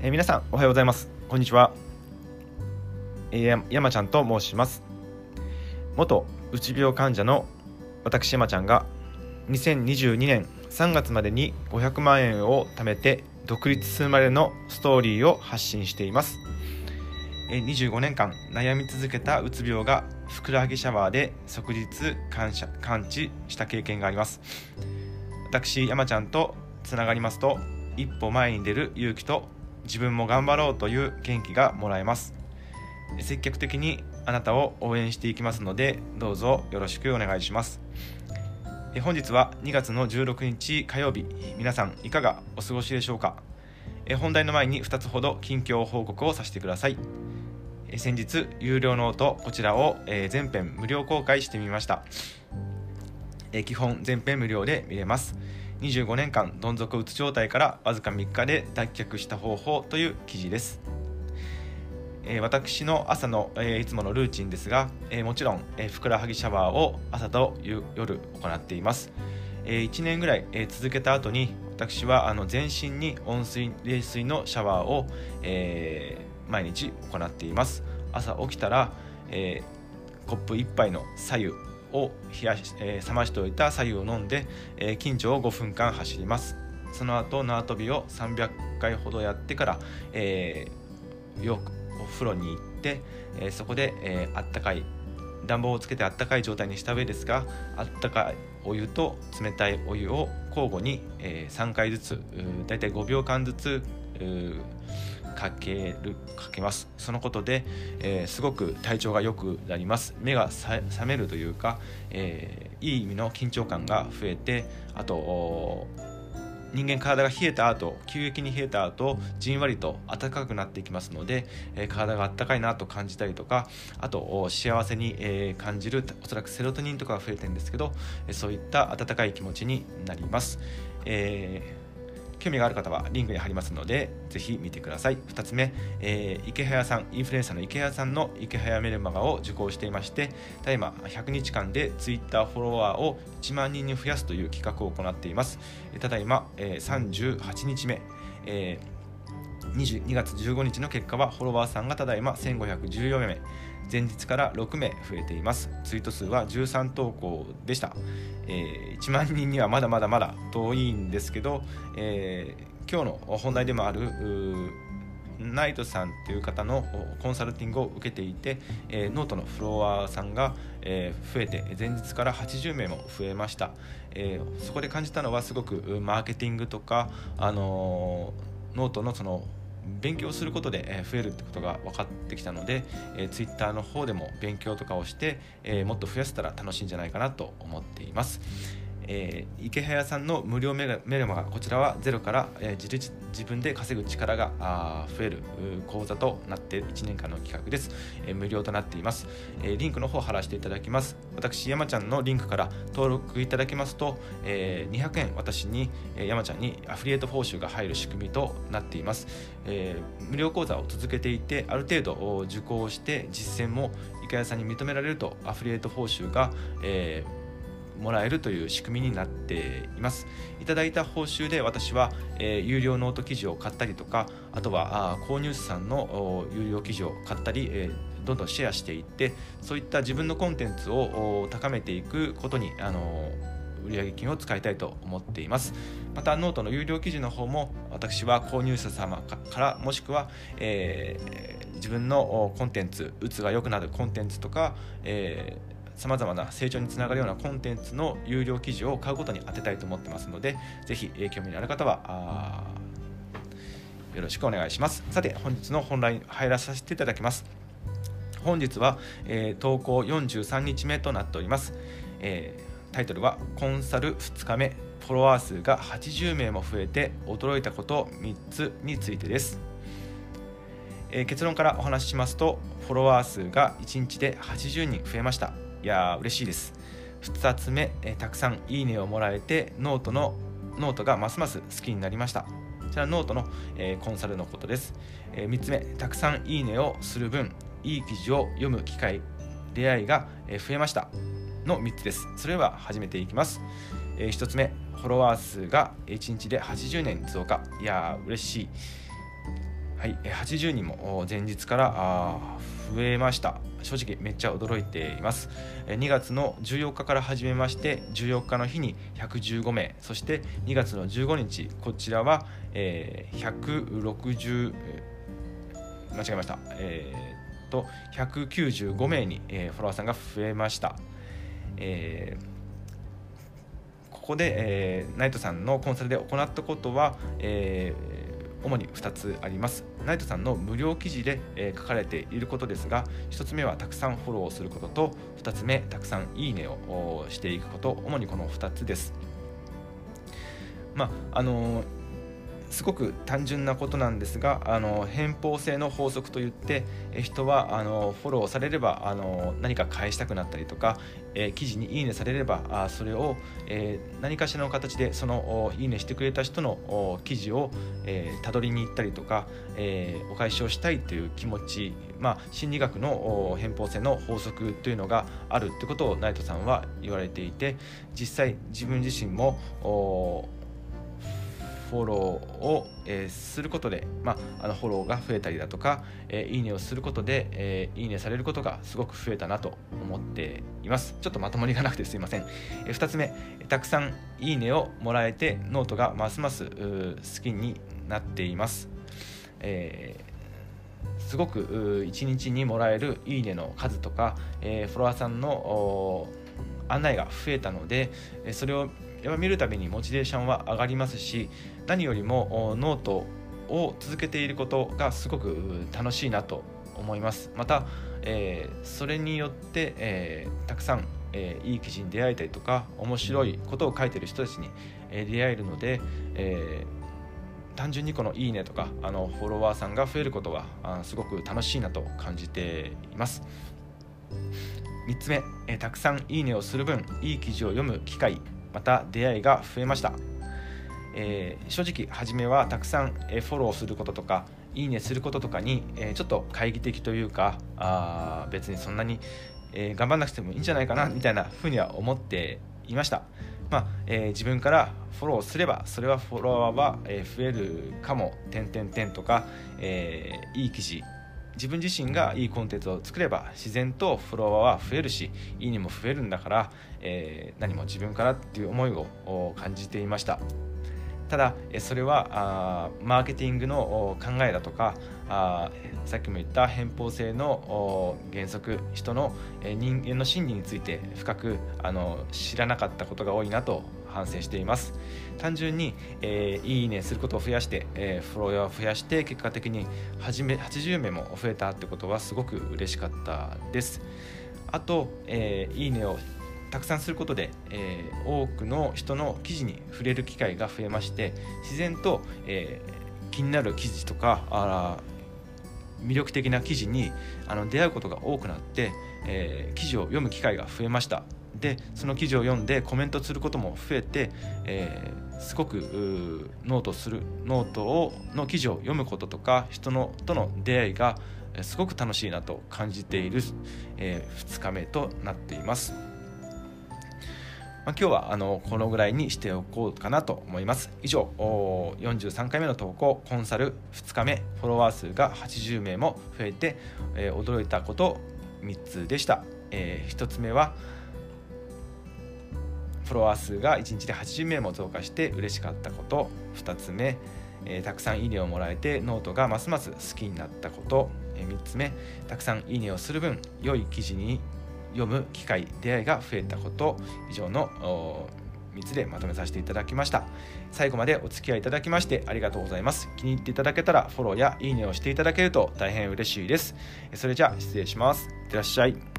えー、皆さんおはようございます。こんにちは、えー、山ちゃんと申します。元うつ病患者の私山ちゃんが2022年3月までに500万円を貯めて独立するまでのストーリーを発信しています。25年間悩み続けたうつ病がふくらはぎシャワーで即日感謝感知した経験があります。私山ちゃんとつながりますと一歩前に出る勇気と自分も頑張ろうという元気がもらえます。積極的にあなたを応援していきますのでどうぞよろしくお願いします。本日は2月の16日火曜日。皆さんいかがお過ごしでしょうか？本題の前に2つほど近況報告をさせてください。先日有料ノートこちらを全編無料公開してみました。基本全編無料で見れます。25年間どん底うつ状態からわずか3日で脱却した方法という記事です、えー、私の朝の、えー、いつものルーチンですが、えー、もちろん、えふくらはぎシャワーを朝と夜行っています、え1年ぐらい、え続けた後に私はあの全身に温水冷水のシャワーを、え毎日行っています。朝起きたら、えコップ1杯の左右を冷やし、えー、冷ましておいた左右を飲んで、えー、近所を5分間走ります。その後縄跳びを300回ほどやってから、えー、よくお風呂に行って、え、そこで、え、あったかい暖房をつけてあったかい状態にした上ですがあったかいお湯と冷たいお湯を交互に、え、3回ずつだいたい5秒間ずつかけるかけますそのことで、えー、すごく体調が良くなります目が覚めるというか、えー、いい意味の緊張感が増えてあと人間体が冷えた後急激に冷えた後じんわりと暖かくなっていきますので、えー、体があったかいなと感じたりとかあと幸せに、えー、感じるおそらくセロトニンとかが増えてるんですけど、えー、そういった温かい気持ちになります。えー興味がある方はリンクに貼りますのでぜひ見てください。2つ目、えー、池早さんインフルエンサーの池早さんの池早メルマガを受講していましてただいま100日間で Twitter フォロワーを1万人に増やすという企画を行っています。ただいま、えー、38日目、えー 2, 月15日の結果はフォロワーさんがただいま1514名。前日から6名増えています。ツイート数は13投稿でした、えー、1万人にはまだまだまだ遠いんですけど、えー、今日の本題でもあるナイトさんっていう方のコンサルティングを受けていて、えー、ノートのフォロワーさんが、えー、増えて前日から80名も増えました、えー、そこで感じたのはすごくマーケティングとか、あのノートのその勉強することで増えるってことが分かってきたので、えー、Twitter の方でも勉強とかをして、えー、もっと増やせたら楽しいんじゃないかなと思っています。えー、池早さんの無料メルマガこちらはゼロから、えー、自自分で稼ぐ力があ増える講座となって1年間の企画です、えー、無料となっています、えー、リンクの方を貼らせていただきます。私山ちゃんのリンクから登録いただけますと、えー、200円私に、山ちゃんにアフリエイト報酬が入る仕組みとなっています、えー、無料講座を続けていてある程度受講して実践も池谷さんに認められるとアフィリエイト報酬が、えーもらえるという仕組みになっています。いただいた報酬で私は、えー、有料ノート記事を買ったりとかあとはあ購入者さんの有料記事を買ったり、えー、どんどんシェアしていってそういった自分のコンテンツを高めていくことにあの売上金を使いたいと思っています。またノートの有料記事の方も私は購入者様からもしくは、えー、自分のコンテンツうつが良くなるコンテンツとか、えーさまざまな成長につながるようなコンテンツの有料記事を買うことに当てたいと思ってますのでぜひ興味のある方はよろしくお願いします。さて本日の本題入らさせていただきます。本日は、えー、投稿43日目となっております、えー、タイトルはコンサル2日目。フォロワー数が80名も増えて驚いたこと3つについてです、えー、結論からお話ししますとフォロワー数が1日で80人増えました。やー嬉しいです。2つ目、え、たくさんいいねをもらえてノートのノートがますます好きになりました。こちらノートの、えー、コンサルのことです、えー、3つ目たくさんいいねをする分いい記事を読む機会出会いが増えました。の3つです。それでは始めていきます、えー、1つ目フォロワー数が1日で80名増加。いやー嬉しい。はい80人も前日から増えました。正直めっちゃ驚いています。2月の14日から始めまして14日の日に115名。そして2月の15日こちらは160間違えました。えー、っと195名にフォロワーさんが増えました。えー、ここで、えー、ナイトさんのコンサルで行ったことは、えー主に2つあります。ナイトさんの無料記事で、え書かれていることですが1つ目はたくさんフォローをすることと2つ目たくさんいいねをしていくこと。主にこの2つです。まああのすごく単純なことなんですがあの偏方性の法則といって人はあのフォローされればあの何か返したくなったりとか、えー、記事にいいねされればあそれを、えー、何かしらの形でそのいいねしてくれた人の記事をたど、えー、りに行ったりとか、えお返しをしたいという気持ち、まあ、心理学の偏方性の法則というのがあるということをナイトさんは言われていて実際自分自身もフォローを、えー、することで、まあ、あのフォローが増えたりだとか、えー、いいねをすることで、えー、いいねされることがすごく増えたなと思っています。ちょっとまとまりがなくてすいません、え、2つ目たくさんいいねをもらえてノートがますます好きになっています、え、すごく1日にもらえるいいねの数とか、え、フォロワーさんの案内が増えたのでそれをやっぱ見るたびにモチベーションは上がりますし何よりもノートを続けていることがすごく楽しいなと思います。また、えー、それによって、えー、たくさん、えー、いい記事に出会えたりとか面白いことを書いてる人たちに、え出会えるので、え単純にこの「いいね」とかあのフォロワーさんが増えることはあすごく楽しいなと感じています。3つ目、えたくさん「いいね」をする分いい記事を読む機会。また出会いが増えました、えー、正直初めはたくさんフォローすることとかいいねすることとかに、え、ちょっと懐疑的というかあ別にそんなに、え、頑張んなくてもいいんじゃないかなみたいなふうには思っていました、まあえー、自分からフォローすればそれはフォロワーは、え増えるかも。点々点とか、えいい記事自分自身がいいコンテンツを作れば自然とフォロワーは増えるしいいねも増えるんだから、えー、何も自分からっていう思いを感じていました。ただそれはあマーケティングの考えだとかあさっきも言った偏方性の原則人の人間の心理について深くあの知らなかったことが多いなと反省しています。単純に、えー、いいねすることを増やして、えー、フォロワーを増やして結果的に初め80名も増えたってことはすごく嬉しかったです。あと、えー、いいねをたくさんすることで、えー、多くの人の記事に触れる機会が増えまして自然と、えー、気になる記事とかあ魅力的な記事にあの出会うことが多くなって、えー、記事を読む機会が増えました。でその記事を読んでコメントすることも増えて、えー、すごくノートするノートをの記事を読むこととか人のとの出会いがすごく楽しいなと感じている、えー、2日目となっています。まあ、今日はあのこのぐらいにしておこうかなと思います。以上、43回目の投稿、コンサル2日目、フォロワー数が80名も増えて、えー、驚いたこと3つでした。えー、1つ目は、フォロワー数が1日で80名も増加して嬉しかったこと。2つ目、えー、たくさんいいねをもらえてノートがますます好きになったこと、えー、3つ目たくさんいいねをする分良い記事に読む機会出会いが増えたこと。以上の3つでまとめさせていただきました。最後までお付き合いいただきましてありがとうございます。気に入っていただけたらフォローやいいねをしていただけると大変嬉しいです。それじゃあ失礼します。いってらっしゃい。